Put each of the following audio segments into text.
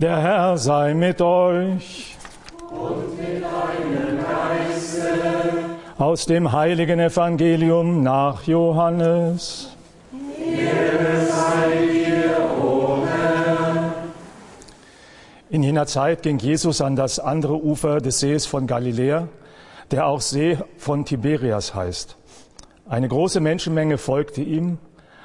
Der Herr sei mit euch. Und mit deinem Geiste. Aus dem heiligen Evangelium nach Johannes. Ehre sei dir, o Herr. In jener Zeit ging Jesus an das andere Ufer des Sees von Galiläa, der auch See von Tiberias heißt. Eine große Menschenmenge folgte ihm,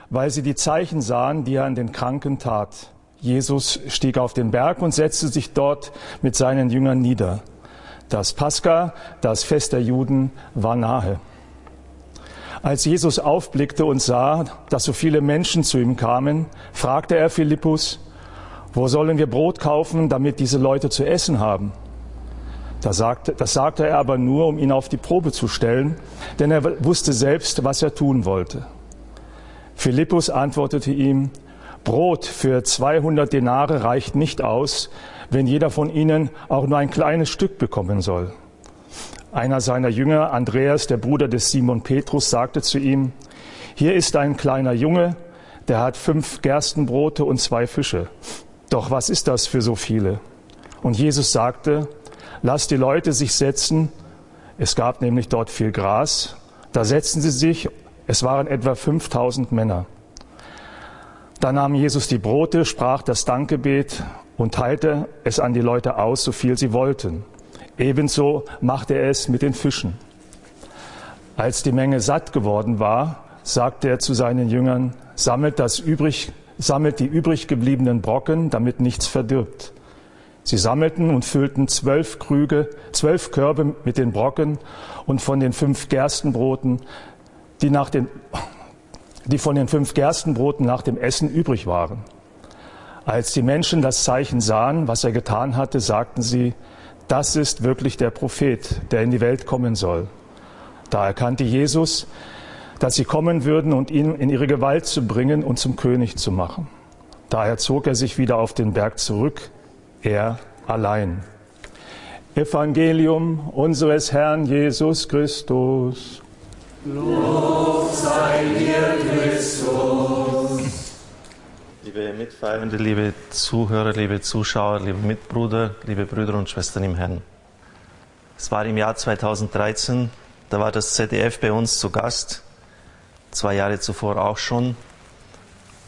weil sie die Zeichen sahen, die er an den Kranken tat. Jesus stieg auf den Berg und setzte sich dort mit seinen Jüngern nieder. Das Pascha, das Fest der Juden, war nahe. Als Jesus aufblickte und sah, dass so viele Menschen zu ihm kamen, fragte er Philippus, wo sollen wir Brot kaufen, damit diese Leute zu essen haben? Das sagte, das sagte er aber nur, um ihn auf die Probe zu stellen, denn er wusste selbst, was er tun wollte. Philippus antwortete ihm, Brot für 200 Denare reicht nicht aus, wenn jeder von ihnen auch nur ein kleines Stück bekommen soll. Einer seiner Jünger, Andreas, der Bruder des Simon Petrus, sagte zu ihm, hier ist ein kleiner Junge, der hat fünf Gerstenbrote und zwei Fische. Doch was ist das für so viele? Und Jesus sagte, lass die Leute sich setzen. Es gab nämlich dort viel Gras. Da setzten sie sich. Es waren etwa 5000 Männer. Da nahm Jesus die Brote, sprach das Dankgebet und teilte es an die Leute aus, so viel sie wollten. Ebenso machte er es mit den Fischen. Als die Menge satt geworden war, sagte er zu seinen Jüngern, sammelt, das übrig, sammelt die übrig gebliebenen Brocken, damit nichts verdirbt. Sie sammelten und füllten zwölf Krüge, zwölf Körbe mit den Brocken und von den fünf Gerstenbroten, die nach den die von den fünf Gerstenbroten nach dem Essen übrig waren. Als die Menschen das Zeichen sahen, was er getan hatte, sagten sie, das ist wirklich der Prophet, der in die Welt kommen soll. Da erkannte Jesus, dass sie kommen würden und ihn in ihre Gewalt zu bringen und zum König zu machen. Daher zog er sich wieder auf den Berg zurück, er allein. Evangelium unseres Herrn Jesus Christus. Lob sei dir, Christus. Liebe Mitfeierende, liebe Zuhörer, liebe Zuschauer, liebe Mitbrüder, liebe Brüder und Schwestern im Herrn. Es war im Jahr 2013, da war das ZDF bei uns zu Gast, zwei Jahre zuvor auch schon.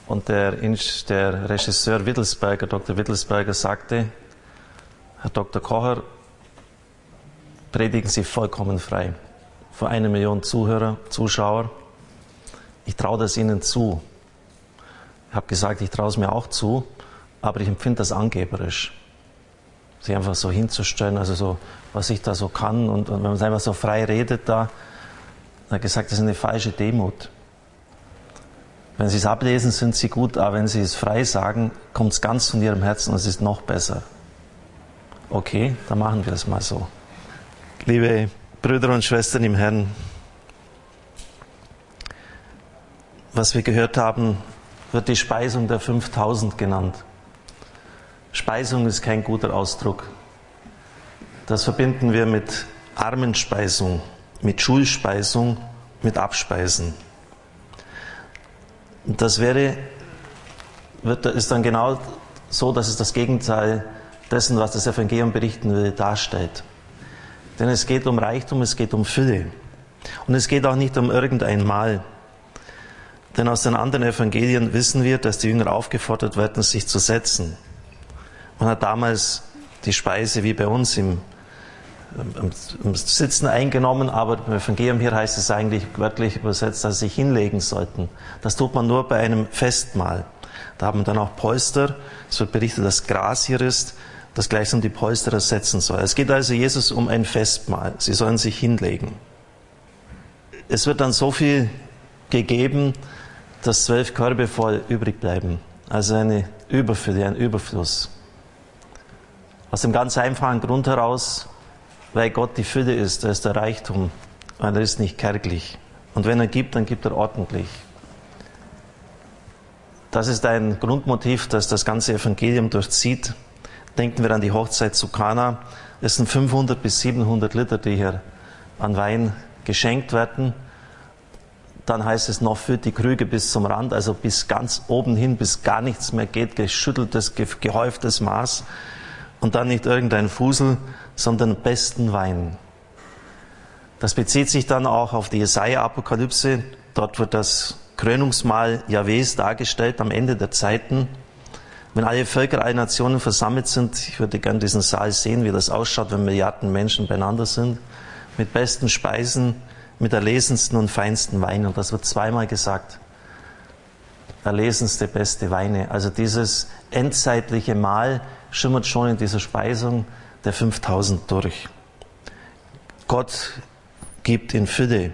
Und der, der Regisseur Wittelsberger, Dr. Wittelsberger, sagte, Herr Dr. Kocher, predigen Sie vollkommen frei vor einer Million Zuhörer, Zuschauer. Ich traue das Ihnen zu. Ich habe gesagt, ich traue es mir auch zu, aber ich empfinde das angeberisch. Sich einfach so hinzustellen, also so, was ich da so kann und, und wenn man einfach so frei redet da, hat gesagt, das ist eine falsche Demut. Wenn Sie es ablesen, sind Sie gut, aber wenn Sie es frei sagen, kommt es ganz von Ihrem Herzen und es ist noch besser. Okay, dann machen wir es mal so. Liebe Brüder und Schwestern im Herrn, was wir gehört haben, wird die Speisung der 5000 genannt. Speisung ist kein guter Ausdruck. Das verbinden wir mit Armenspeisung, mit Schulspeisung, mit Abspeisen. Das wäre, wird, ist dann genau so, dass es das Gegenteil dessen, was das Evangelium berichten will, darstellt. Denn es geht um Reichtum, es geht um Fülle. Und es geht auch nicht um irgendein Mal. Denn aus den anderen Evangelien wissen wir, dass die Jünger aufgefordert werden, sich zu setzen. Man hat damals die Speise wie bei uns im, im, im Sitzen eingenommen, aber im Evangelium hier heißt es eigentlich wörtlich übersetzt, dass sie sich hinlegen sollten. Das tut man nur bei einem Festmahl. Da haben wir dann auch Polster. Es wird berichtet, dass Gras hier ist das gleichsam die Polster ersetzen soll. Es geht also Jesus um ein Festmahl. Sie sollen sich hinlegen. Es wird dann so viel gegeben, dass zwölf Körbe voll übrig bleiben. Also eine Überfülle, ein Überfluss. Aus dem ganz einfachen Grund heraus, weil Gott die Fülle ist, er ist der Reichtum, weil er ist nicht kärglich. Und wenn er gibt, dann gibt er ordentlich. Das ist ein Grundmotiv, das das ganze Evangelium durchzieht. Denken wir an die Hochzeit zu Kana. Es sind 500 bis 700 Liter, die hier an Wein geschenkt werden. Dann heißt es noch, füllt die Krüge bis zum Rand, also bis ganz oben hin, bis gar nichts mehr geht, geschütteltes, gehäuftes Maß. Und dann nicht irgendein Fusel, sondern besten Wein. Das bezieht sich dann auch auf die Jesaja-Apokalypse. Dort wird das Krönungsmahl Jahwes dargestellt am Ende der Zeiten. Wenn alle Völker, alle Nationen versammelt sind, ich würde gerne diesen Saal sehen, wie das ausschaut, wenn Milliarden Menschen beieinander sind, mit besten Speisen, mit erlesensten und feinsten Weinen. Und das wird zweimal gesagt. Erlesenste, beste Weine. Also dieses endzeitliche Mahl schimmert schon in dieser Speisung der 5000 durch. Gott gibt in Fülle.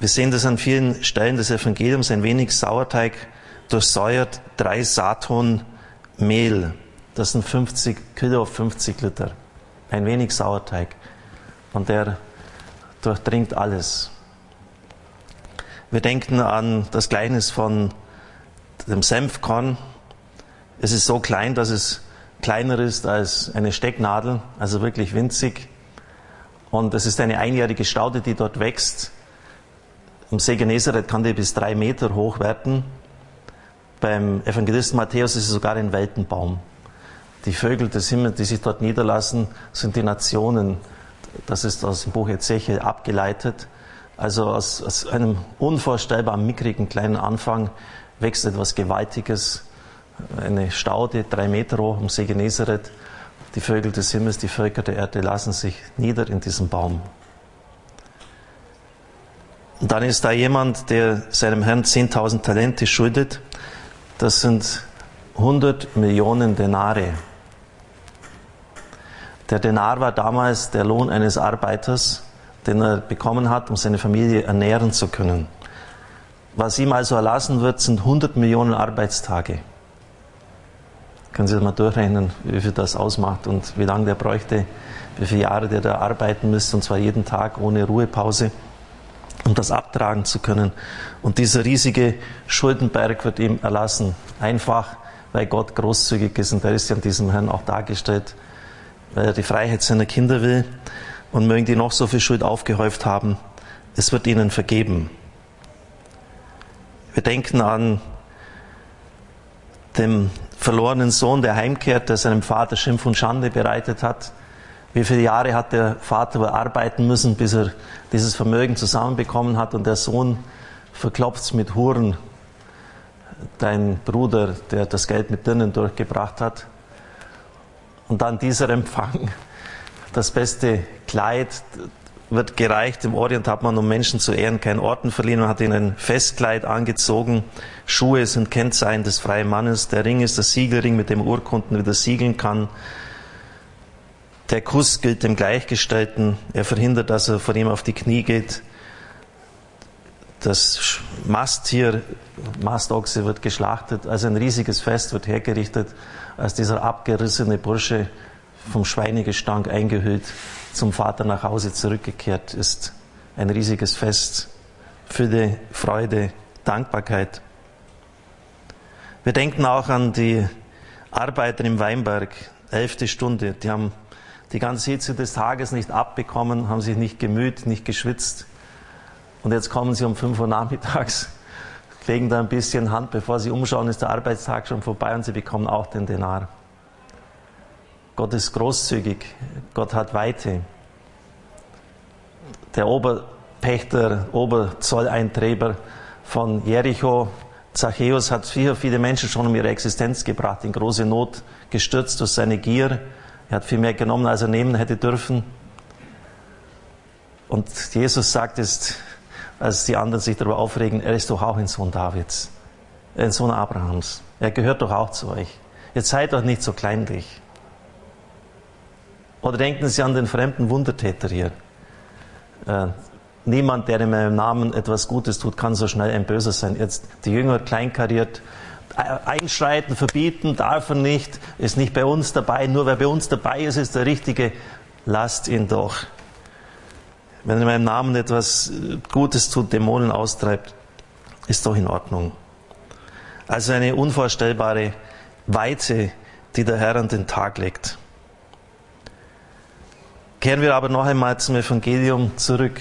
Wir sehen das an vielen Stellen des Evangeliums, ein wenig Sauerteig durchsäuert drei Saton Mehl. Das sind 50 Kilo, 50 Liter. Ein wenig Sauerteig. Und der durchdringt alles. Wir denken an das Gleichnis von dem Senfkorn. Es ist so klein, dass es kleiner ist als eine Stecknadel, also wirklich winzig. Und es ist eine einjährige Staude, die dort wächst. Im See Genezareth kann die bis drei Meter hoch werden. Beim Evangelisten Matthäus ist es sogar ein Weltenbaum. Die Vögel des Himmels, die sich dort niederlassen, sind die Nationen. Das ist aus dem Buch Ezechiel abgeleitet. Also aus, aus einem unvorstellbar mickrigen kleinen Anfang wächst etwas Gewaltiges. Eine Staude, drei Meter hoch im See Genezareth. Die Vögel des Himmels, die Völker der Erde lassen sich nieder in diesem Baum. Und dann ist da jemand, der seinem Herrn 10.000 Talente schuldet. Das sind 100 Millionen Denare. Der Denar war damals der Lohn eines Arbeiters, den er bekommen hat, um seine Familie ernähren zu können. Was ihm also erlassen wird, sind 100 Millionen Arbeitstage. Können Sie das mal durchrechnen, wie viel das ausmacht und wie lange der bräuchte, wie viele Jahre der da arbeiten müsste, und zwar jeden Tag ohne Ruhepause, um das abtragen zu können. Und dieser riesige Schuldenberg wird ihm erlassen, einfach weil Gott großzügig ist. Und der ist ja an diesem Herrn auch dargestellt, weil er die Freiheit seiner Kinder will. Und mögen die noch so viel Schuld aufgehäuft haben, es wird ihnen vergeben. Wir denken an den verlorenen Sohn, der heimkehrt, der seinem Vater Schimpf und Schande bereitet hat. Wie viele Jahre hat der Vater arbeiten müssen, bis er dieses Vermögen zusammenbekommen hat und der Sohn verklopft mit Huren dein Bruder, der das Geld mit Dirnen durchgebracht hat. Und dann dieser Empfang, das beste Kleid wird gereicht. Im Orient hat man, um Menschen zu ehren, keinen Orden verliehen. Man hat ihnen ein Festkleid angezogen. Schuhe sind Kennzeichen des freien Mannes. Der Ring ist der Siegelring, mit dem Urkunden wieder siegeln kann. Der Kuss gilt dem Gleichgestellten. Er verhindert, dass er vor ihm auf die Knie geht. Das Masttier, Mastochse wird geschlachtet. Also ein riesiges Fest wird hergerichtet, als dieser abgerissene Bursche vom Schweinegestank eingehüllt zum Vater nach Hause zurückgekehrt ist. Ein riesiges Fest, Fülle, Freude, Dankbarkeit. Wir denken auch an die Arbeiter im Weinberg, elfte Stunde. Die haben die ganze Hitze des Tages nicht abbekommen, haben sich nicht gemüht, nicht geschwitzt. Und jetzt kommen sie um 5 Uhr nachmittags, legen da ein bisschen Hand, bevor sie umschauen, ist der Arbeitstag schon vorbei und sie bekommen auch den Denar. Gott ist großzügig, Gott hat Weite. Der Oberpächter, Oberzolleintreiber von Jericho, Zachäus, hat viele, viele Menschen schon um ihre Existenz gebracht, in große Not gestürzt durch seine Gier. Er hat viel mehr genommen, als er nehmen hätte dürfen. Und Jesus sagt es, als die anderen sich darüber aufregen, er ist doch auch ein Sohn Davids, ein Sohn Abrahams. Er gehört doch auch zu euch. Jetzt seid doch nicht so kleinlich. Oder denken Sie an den fremden Wundertäter hier. Äh, niemand, der in meinem Namen etwas Gutes tut, kann so schnell ein Böser sein. Jetzt die Jünger kleinkariert, einschreiten, verbieten, darf er nicht, ist nicht bei uns dabei. Nur wer bei uns dabei ist, ist der Richtige. Lasst ihn doch. Wenn er in meinem Namen etwas Gutes tut, Dämonen austreibt, ist doch in Ordnung. Also eine unvorstellbare Weite, die der Herr an den Tag legt. Kehren wir aber noch einmal zum Evangelium zurück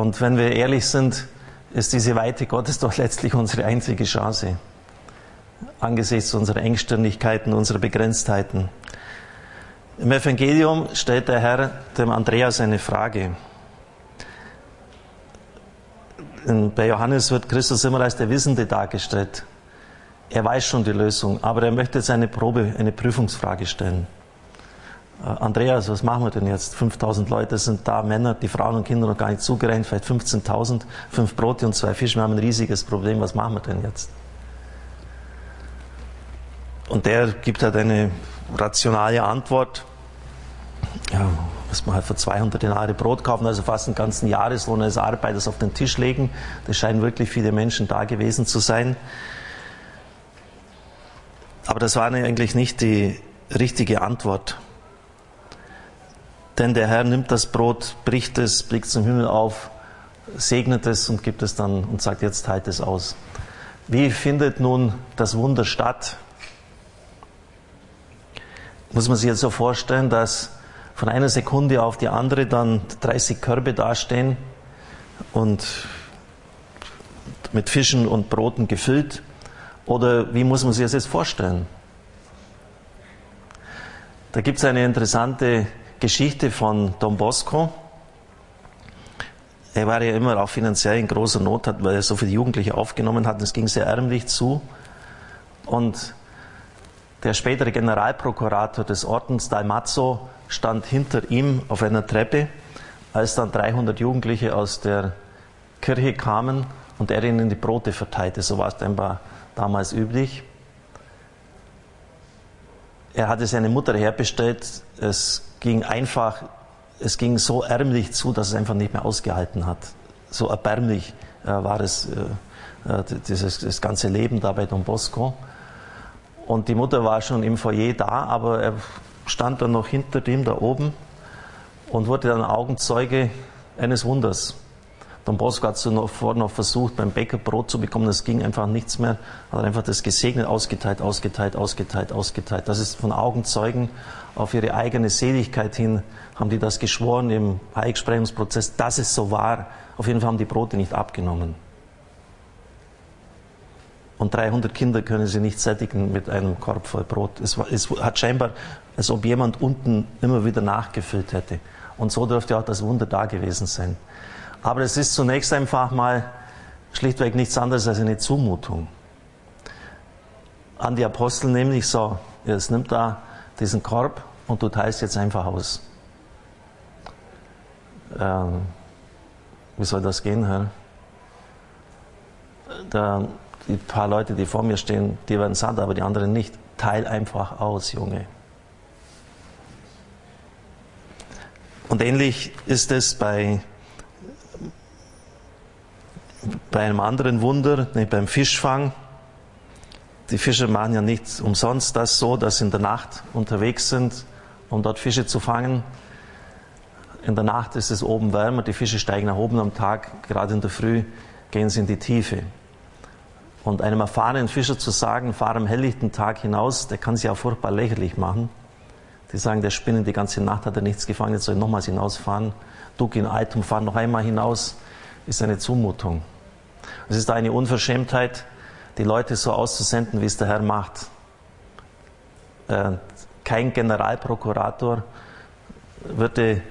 Und wenn wir ehrlich sind, ist diese Weite Gottes doch letztlich unsere einzige Chance. Angesichts unserer Engstirnigkeiten, unserer Begrenztheiten. Im Evangelium stellt der Herr dem Andreas eine Frage. Bei Johannes wird Christus immer als der Wissende dargestellt. Er weiß schon die Lösung, aber er möchte jetzt eine Probe, eine Prüfungsfrage stellen. Äh, Andreas, was machen wir denn jetzt? 5000 Leute sind da, Männer, die Frauen und Kinder noch gar nicht zugereicht, vielleicht 15.000, fünf Brote und zwei Fische, wir haben ein riesiges Problem, was machen wir denn jetzt? Und der gibt halt eine rationale Antwort. Ja, muss man halt für 200 Denare Brot kaufen, also fast einen ganzen Jahreslohn als Arbeiters auf den Tisch legen. Das scheinen wirklich viele Menschen da gewesen zu sein. Aber das war eigentlich nicht die richtige Antwort. Denn der Herr nimmt das Brot, bricht es, blickt zum Himmel auf, segnet es und gibt es dann und sagt, jetzt teilt es aus. Wie findet nun das Wunder statt? Muss man sich jetzt so vorstellen, dass von einer Sekunde auf die andere dann 30 Körbe dastehen und mit Fischen und Broten gefüllt? Oder wie muss man sich das jetzt vorstellen? Da gibt es eine interessante Geschichte von Don Bosco. Er war ja immer auch finanziell in großer Not, weil er so viele Jugendliche aufgenommen hat. Es ging sehr ärmlich zu. Und der spätere Generalprokurator des Ordens, Dalmazzo, stand hinter ihm auf einer Treppe, als dann 300 Jugendliche aus der Kirche kamen und er ihnen die Brote verteilte. So war es scheinbar damals üblich. Er hatte seine Mutter herbestellt. Es ging einfach, es ging so ärmlich zu, dass es einfach nicht mehr ausgehalten hat. So erbärmlich äh, war es, äh, äh, dieses, das ganze Leben da bei Don Bosco. Und die Mutter war schon im Foyer da, aber er stand dann noch hinter dem da oben und wurde dann Augenzeuge eines Wunders. Don Bosco hat zuvor noch versucht, beim Bäcker Brot zu bekommen. Das ging einfach nichts mehr. Hat einfach das gesegnet, ausgeteilt, ausgeteilt, ausgeteilt, ausgeteilt. Das ist von Augenzeugen auf ihre eigene Seligkeit hin, haben die das geschworen im Heiligsprechungsprozess, dass es so war. Auf jeden Fall haben die Brote nicht abgenommen. Und 300 Kinder können sie nicht sättigen mit einem Korb voll Brot. Es, es hat scheinbar, als ob jemand unten immer wieder nachgefüllt hätte. Und so dürfte auch das Wunder da gewesen sein. Aber es ist zunächst einfach mal schlichtweg nichts anderes als eine Zumutung. An die Apostel nämlich so, jetzt nimmt da diesen Korb und du teilst jetzt einfach aus. Ähm, wie soll das gehen, Herr? Da, die paar Leute, die vor mir stehen, die werden satt, aber die anderen nicht. Teil einfach aus, Junge. Und ähnlich ist es bei bei einem anderen Wunder, nämlich beim Fischfang. Die Fischer machen ja nicht umsonst das so, dass sie in der Nacht unterwegs sind, um dort Fische zu fangen. In der Nacht ist es oben wärmer, die Fische steigen nach oben am Tag, gerade in der Früh gehen sie in die Tiefe. Und einem erfahrenen Fischer zu sagen, fahr am helllichten Tag hinaus, der kann sich auch furchtbar lächerlich machen. Die sagen, der Spinnen die ganze Nacht hat er nichts gefangen, jetzt soll er nochmals hinausfahren. Du geh in Altum, fahr noch einmal hinaus ist eine Zumutung. Es ist eine Unverschämtheit, die Leute so auszusenden, wie es der Herr macht. Äh, kein Generalprokurator würde,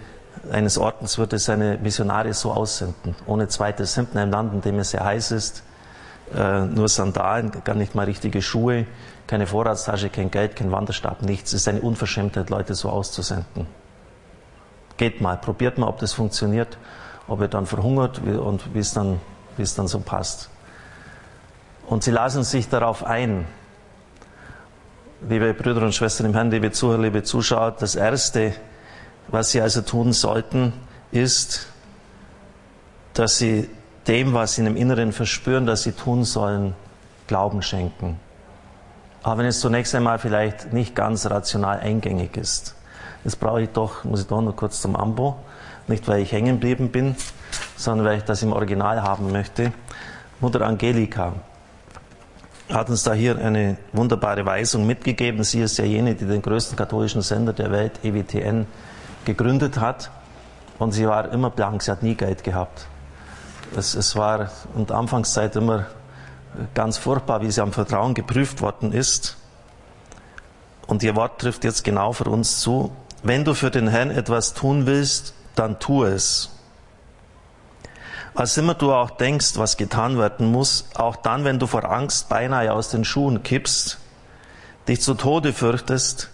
eines Ordens würde seine Missionare so aussenden, ohne zweites Hemd in einem Land, in dem es sehr heiß ist, äh, nur Sandalen, gar nicht mal richtige Schuhe, keine Vorratstasche, kein Geld, kein Wanderstab, nichts. Es ist eine Unverschämtheit, Leute so auszusenden. Geht mal, probiert mal, ob das funktioniert ob er dann verhungert und wie es dann, wie es dann so passt. Und sie lassen sich darauf ein. Liebe Brüder und Schwestern im Herrn, liebe Zuhörer, liebe Zuschauer, das Erste, was sie also tun sollten, ist, dass sie dem, was sie in dem Inneren verspüren, dass sie tun sollen, Glauben schenken. Aber wenn es zunächst einmal vielleicht nicht ganz rational eingängig ist. Jetzt brauche ich doch, muss ich doch noch kurz zum Ambo. Nicht, weil ich hängen geblieben bin, sondern weil ich das im Original haben möchte. Mutter Angelika hat uns da hier eine wunderbare Weisung mitgegeben. Sie ist ja jene, die den größten katholischen Sender der Welt, EWTN, gegründet hat. Und sie war immer blank, sie hat nie Geld gehabt. Es, es war in der Anfangszeit immer ganz furchtbar, wie sie am Vertrauen geprüft worden ist. Und ihr Wort trifft jetzt genau für uns zu. Wenn du für den Herrn etwas tun willst, dann tu es. Was immer du auch denkst, was getan werden muss, auch dann, wenn du vor Angst beinahe aus den Schuhen kippst, dich zu Tode fürchtest,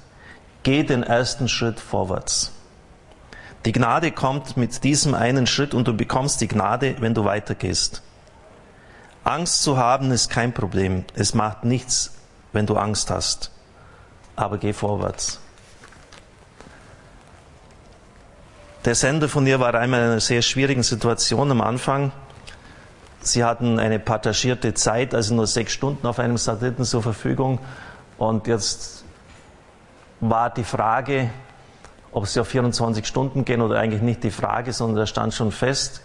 geh den ersten Schritt vorwärts. Die Gnade kommt mit diesem einen Schritt und du bekommst die Gnade, wenn du weitergehst. Angst zu haben ist kein Problem. Es macht nichts, wenn du Angst hast. Aber geh vorwärts. Der Sender von ihr war einmal in einer sehr schwierigen Situation am Anfang. Sie hatten eine partagierte Zeit, also nur sechs Stunden auf einem Satelliten zur Verfügung. Und jetzt war die Frage, ob sie auf 24 Stunden gehen oder eigentlich nicht die Frage, sondern da stand schon fest,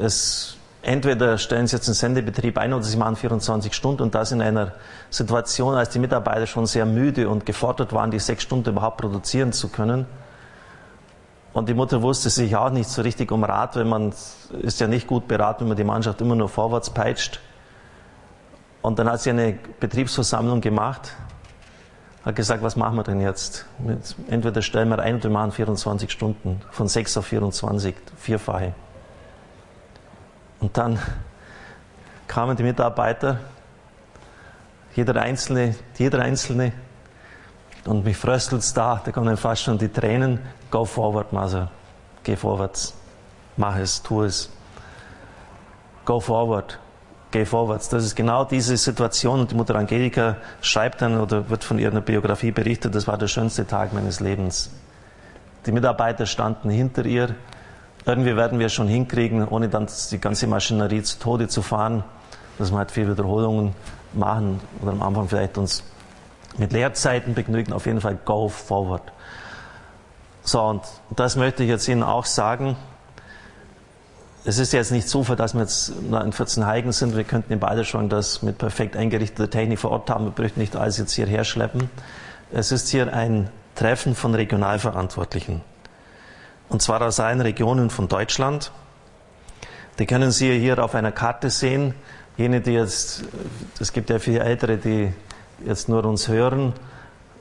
es, entweder stellen sie jetzt einen Sendebetrieb ein oder sie machen 24 Stunden und das in einer Situation, als die Mitarbeiter schon sehr müde und gefordert waren, die sechs Stunden überhaupt produzieren zu können. Und die Mutter wusste sich auch nicht so richtig um Rat, wenn man ist ja nicht gut beraten, wenn man die Mannschaft immer nur vorwärts peitscht. Und dann hat sie eine Betriebsversammlung gemacht, hat gesagt, was machen wir denn jetzt? Entweder stellen wir ein oder wir machen 24 Stunden, von 6 auf 24, vierfache. Und dann kamen die Mitarbeiter, jeder Einzelne, jeder Einzelne, und mich fröstelt's da, da kommen fast schon die Tränen. Go forward, Mother. Geh vorwärts. Mach es, tu es. Go forward. Geh vorwärts. Das ist genau diese Situation. Und die Mutter Angelika schreibt dann oder wird von ihrer Biografie berichtet, das war der schönste Tag meines Lebens. Die Mitarbeiter standen hinter ihr. Irgendwie werden wir schon hinkriegen, ohne dann die ganze Maschinerie zu Tode zu fahren, dass wir halt viel Wiederholungen machen oder am Anfang vielleicht uns mit Leerzeiten begnügen, auf jeden Fall go forward. So, und das möchte ich jetzt Ihnen auch sagen. Es ist jetzt nicht Zufall, dass wir jetzt in 14 Heigen sind. Wir könnten in Balderschwang das mit perfekt eingerichteter Technik vor Ort haben. Wir bräuchten nicht alles jetzt hierher schleppen. Es ist hier ein Treffen von Regionalverantwortlichen. Und zwar aus allen Regionen von Deutschland. Die können Sie hier auf einer Karte sehen. Jene, die jetzt, es gibt ja viele Ältere, die jetzt nur uns hören.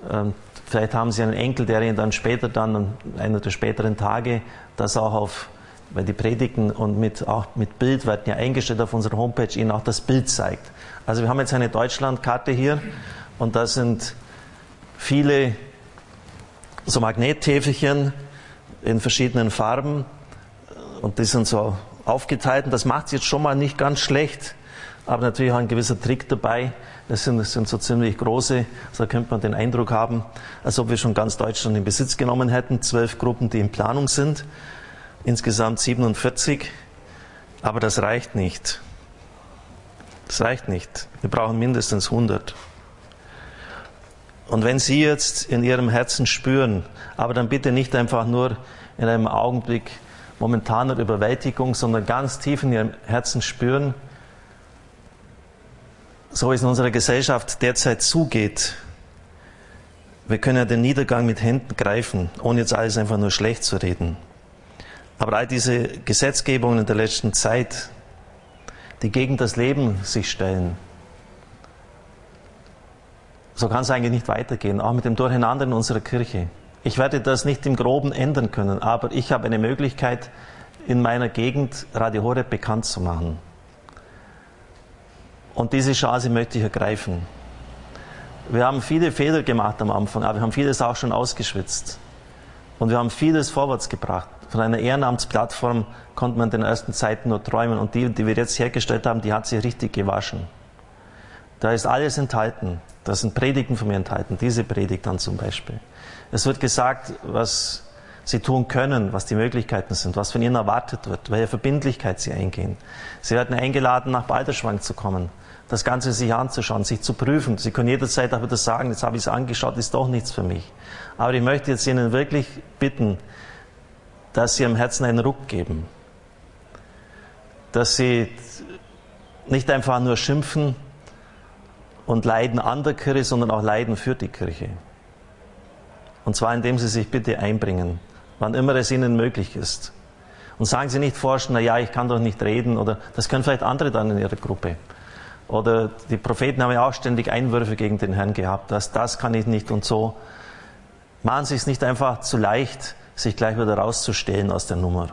Ähm, vielleicht haben Sie einen Enkel, der Ihnen dann später, dann einer der späteren Tage, das auch auf, weil die Predigten und mit, auch mit Bild werden ja eingestellt auf unserer Homepage, Ihnen auch das Bild zeigt. Also wir haben jetzt eine Deutschlandkarte hier und da sind viele so Magnettäfelchen in verschiedenen Farben und die sind so aufgeteilt und das macht es jetzt schon mal nicht ganz schlecht, aber natürlich auch ein gewisser Trick dabei, das sind, das sind so ziemlich große, so könnte man den Eindruck haben, als ob wir schon ganz Deutschland in Besitz genommen hätten. Zwölf Gruppen, die in Planung sind, insgesamt 47. Aber das reicht nicht. Das reicht nicht. Wir brauchen mindestens 100. Und wenn Sie jetzt in Ihrem Herzen spüren, aber dann bitte nicht einfach nur in einem Augenblick momentaner Überwältigung, sondern ganz tief in Ihrem Herzen spüren, so es in unserer Gesellschaft derzeit zugeht, wir können ja den Niedergang mit Händen greifen, ohne jetzt alles einfach nur schlecht zu reden. Aber all diese Gesetzgebungen in der letzten Zeit, die gegen das Leben sich stellen, so kann es eigentlich nicht weitergehen, auch mit dem Durcheinander in unserer Kirche. Ich werde das nicht im Groben ändern können, aber ich habe eine Möglichkeit, in meiner Gegend Radio Horeb bekannt zu machen. Und diese Chance möchte ich ergreifen. Wir haben viele Fehler gemacht am Anfang, aber wir haben vieles auch schon ausgeschwitzt. Und wir haben vieles vorwärts gebracht. Von einer Ehrenamtsplattform konnte man in den ersten Zeiten nur träumen. Und die, die wir jetzt hergestellt haben, die hat sich richtig gewaschen. Da ist alles enthalten. Da sind Predigten von mir enthalten. Diese Predigt dann zum Beispiel. Es wird gesagt, was sie tun können, was die Möglichkeiten sind, was von ihnen erwartet wird, welche Verbindlichkeit sie eingehen. Sie werden eingeladen, nach Balderschwang zu kommen das Ganze sich anzuschauen, sich zu prüfen. Sie können jederzeit auch wieder sagen, jetzt habe ich es angeschaut, ist doch nichts für mich. Aber ich möchte jetzt Ihnen wirklich bitten, dass Sie am Herzen einen Ruck geben. Dass Sie nicht einfach nur schimpfen und leiden an der Kirche, sondern auch leiden für die Kirche. Und zwar indem Sie sich bitte einbringen, wann immer es Ihnen möglich ist. Und sagen Sie nicht forschen, na ja, ich kann doch nicht reden oder das können vielleicht andere dann in Ihrer Gruppe. Oder die Propheten haben ja auch ständig Einwürfe gegen den Herrn gehabt, dass das kann ich nicht und so. Machen Sie es nicht einfach zu leicht, sich gleich wieder rauszustellen aus der Nummer.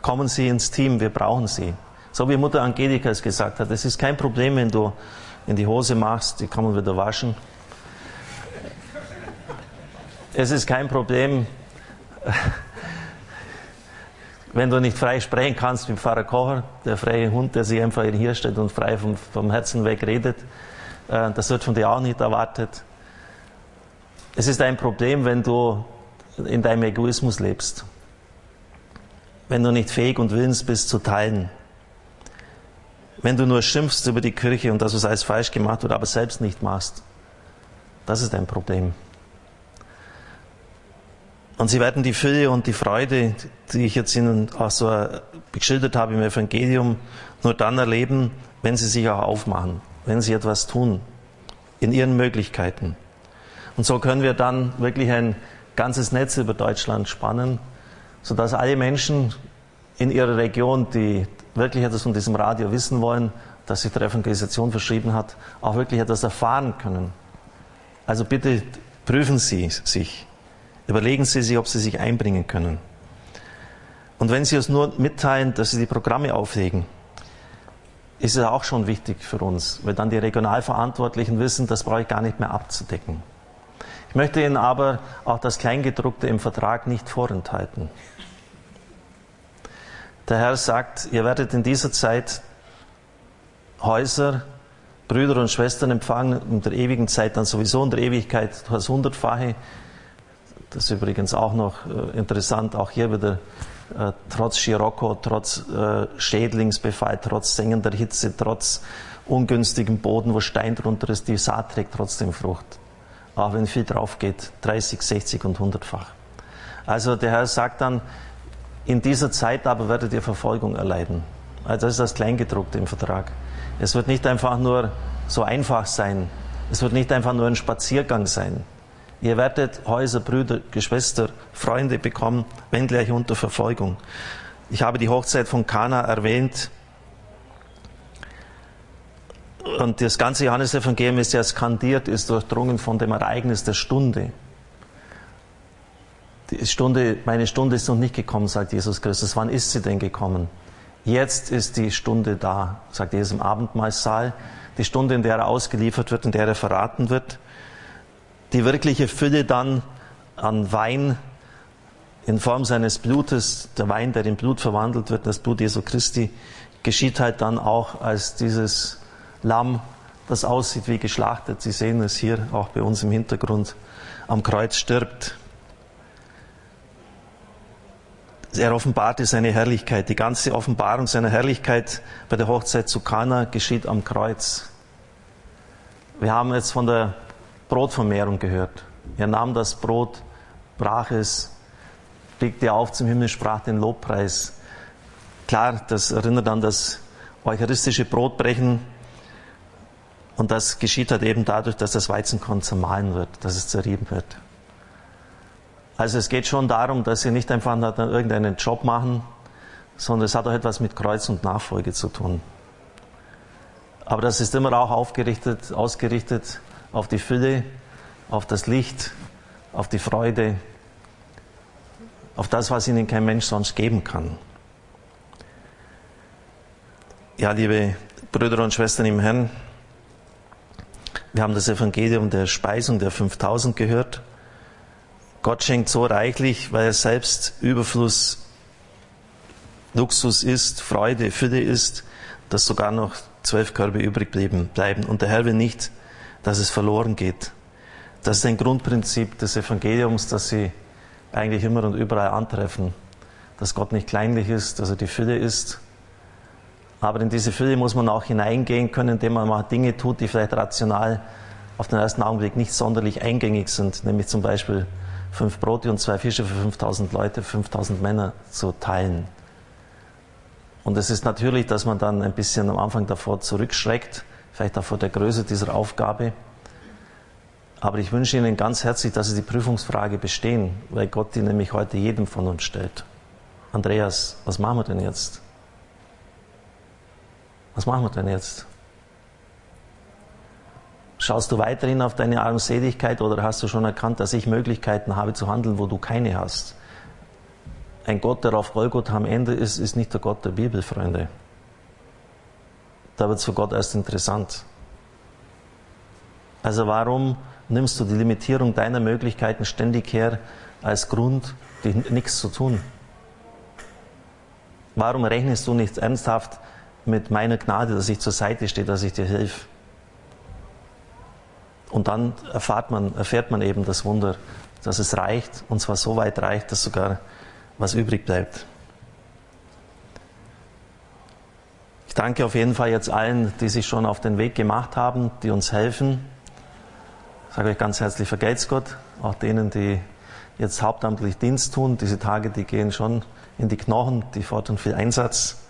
Kommen Sie ins Team, wir brauchen Sie. So wie Mutter Angelika es gesagt hat, es ist kein Problem, wenn du in die Hose machst, die kann man wieder waschen. Es ist kein Problem, wenn du nicht frei sprechen kannst wie Pfarrer Kocher, der freie Hund, der sich einfach hier steht und frei vom, vom Herzen weg redet. Äh, das wird von dir auch nicht erwartet. Es ist ein Problem, wenn du in deinem Egoismus lebst. Wenn du nicht fähig und willens bist zu teilen. Wenn du nur schimpfst über die Kirche und dass es alles falsch gemacht wird, aber selbst nicht machst. Das ist ein Problem. Und sie werden die Fülle und die Freude, die ich jetzt Ihnen auch so geschildert habe im Evangelium, nur dann erleben, wenn sie sich auch aufmachen, wenn sie etwas tun, in ihren Möglichkeiten. Und so können wir dann wirklich ein ganzes Netz über Deutschland spannen, sodass alle Menschen in ihrer Region, die wirklich etwas von diesem Radio wissen wollen, das sich der Evangelisation verschrieben hat, auch wirklich etwas erfahren können. Also bitte prüfen Sie sich. Überlegen Sie sich, ob Sie sich einbringen können. Und wenn Sie uns nur mitteilen, dass Sie die Programme auflegen, ist es auch schon wichtig für uns, weil dann die Regionalverantwortlichen wissen, das brauche ich gar nicht mehr abzudecken. Ich möchte Ihnen aber auch das Kleingedruckte im Vertrag nicht vorenthalten. Der Herr sagt, ihr werdet in dieser Zeit Häuser, Brüder und Schwestern empfangen, in der ewigen Zeit dann sowieso in der Ewigkeit das Hundertfache. Das ist übrigens auch noch äh, interessant, auch hier wieder äh, trotz Scirocco, trotz äh, Schädlingsbefall, trotz sengender Hitze, trotz ungünstigem Boden, wo Stein drunter ist, die Saat trägt trotzdem Frucht. Auch wenn viel drauf geht, 30, 60 und 100-fach. Also der Herr sagt dann, in dieser Zeit aber werdet ihr Verfolgung erleiden. Also das ist das Kleingedruckte im Vertrag. Es wird nicht einfach nur so einfach sein. Es wird nicht einfach nur ein Spaziergang sein. Ihr werdet Häuser, Brüder, Geschwister, Freunde bekommen, wenn gleich unter Verfolgung. Ich habe die Hochzeit von Kana erwähnt. Und das ganze Johannesevangelium ist ja skandiert, ist durchdrungen von dem Ereignis der Stunde. Die Stunde, meine Stunde ist noch nicht gekommen, sagt Jesus Christus. Wann ist sie denn gekommen? Jetzt ist die Stunde da, sagt Jesus im Abendmahlsaal. Die Stunde, in der er ausgeliefert wird, in der er verraten wird. Die wirkliche Fülle dann an Wein in Form seines Blutes, der Wein, der in Blut verwandelt wird, das Blut Jesu Christi, geschieht halt dann auch als dieses Lamm, das aussieht wie geschlachtet. Sie sehen es hier auch bei uns im Hintergrund, am Kreuz stirbt. Er offenbarte seine Herrlichkeit. Die ganze Offenbarung seiner Herrlichkeit bei der Hochzeit zu Kana geschieht am Kreuz. Wir haben jetzt von der Brotvermehrung gehört. Er nahm das Brot, brach es, blickte auf zum Himmel, sprach den Lobpreis. Klar, das erinnert an das eucharistische Brotbrechen. Und das geschieht halt eben dadurch, dass das Weizenkorn zermahlen wird, dass es zerrieben wird. Also es geht schon darum, dass sie nicht einfach irgendeinen Job machen, sondern es hat auch etwas mit Kreuz und Nachfolge zu tun. Aber das ist immer auch aufgerichtet, ausgerichtet auf die Fülle, auf das Licht, auf die Freude, auf das, was ihnen kein Mensch sonst geben kann. Ja, liebe Brüder und Schwestern im Herrn, wir haben das Evangelium der Speisung der 5000 gehört. Gott schenkt so reichlich, weil er selbst Überfluss, Luxus ist, Freude, Fülle ist, dass sogar noch zwölf Körbe übrig bleiben. Und der Herr will nicht, dass es verloren geht. Das ist ein Grundprinzip des Evangeliums, das Sie eigentlich immer und überall antreffen. Dass Gott nicht kleinlich ist, dass er die Fülle ist. Aber in diese Fülle muss man auch hineingehen können, indem man mal Dinge tut, die vielleicht rational auf den ersten Augenblick nicht sonderlich eingängig sind, nämlich zum Beispiel fünf Brote und zwei Fische für 5000 Leute, 5000 Männer zu teilen. Und es ist natürlich, dass man dann ein bisschen am Anfang davor zurückschreckt, vielleicht auch vor der Größe dieser Aufgabe. Aber ich wünsche Ihnen ganz herzlich, dass Sie die Prüfungsfrage bestehen, weil Gott die nämlich heute jedem von uns stellt. Andreas, was machen wir denn jetzt? Was machen wir denn jetzt? Schaust du weiterhin auf deine Armseligkeit oder hast du schon erkannt, dass ich Möglichkeiten habe zu handeln, wo du keine hast? Ein Gott, der auf Golgotha am Ende ist, ist nicht der Gott der Bibel, Freunde. Da wird es für Gott erst interessant. Also warum nimmst du die Limitierung deiner Möglichkeiten ständig her als Grund, nichts zu tun? Warum rechnest du nicht ernsthaft mit meiner Gnade, dass ich zur Seite stehe, dass ich dir helfe? Und dann erfahrt man, erfährt man eben das Wunder, dass es reicht, und zwar so weit reicht, dass sogar was übrig bleibt. Ich danke auf jeden Fall jetzt allen, die sich schon auf den Weg gemacht haben, die uns helfen. Ich sage euch ganz herzlich, vergelt's Gott, auch denen, die jetzt hauptamtlich Dienst tun. Diese Tage, die gehen schon in die Knochen, die fordern viel Einsatz.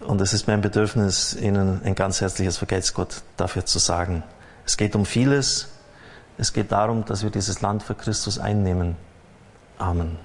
Und es ist mein Bedürfnis, Ihnen ein ganz herzliches Vergelt's Gott dafür zu sagen. Es geht um vieles. Es geht darum, dass wir dieses Land für Christus einnehmen. Amen.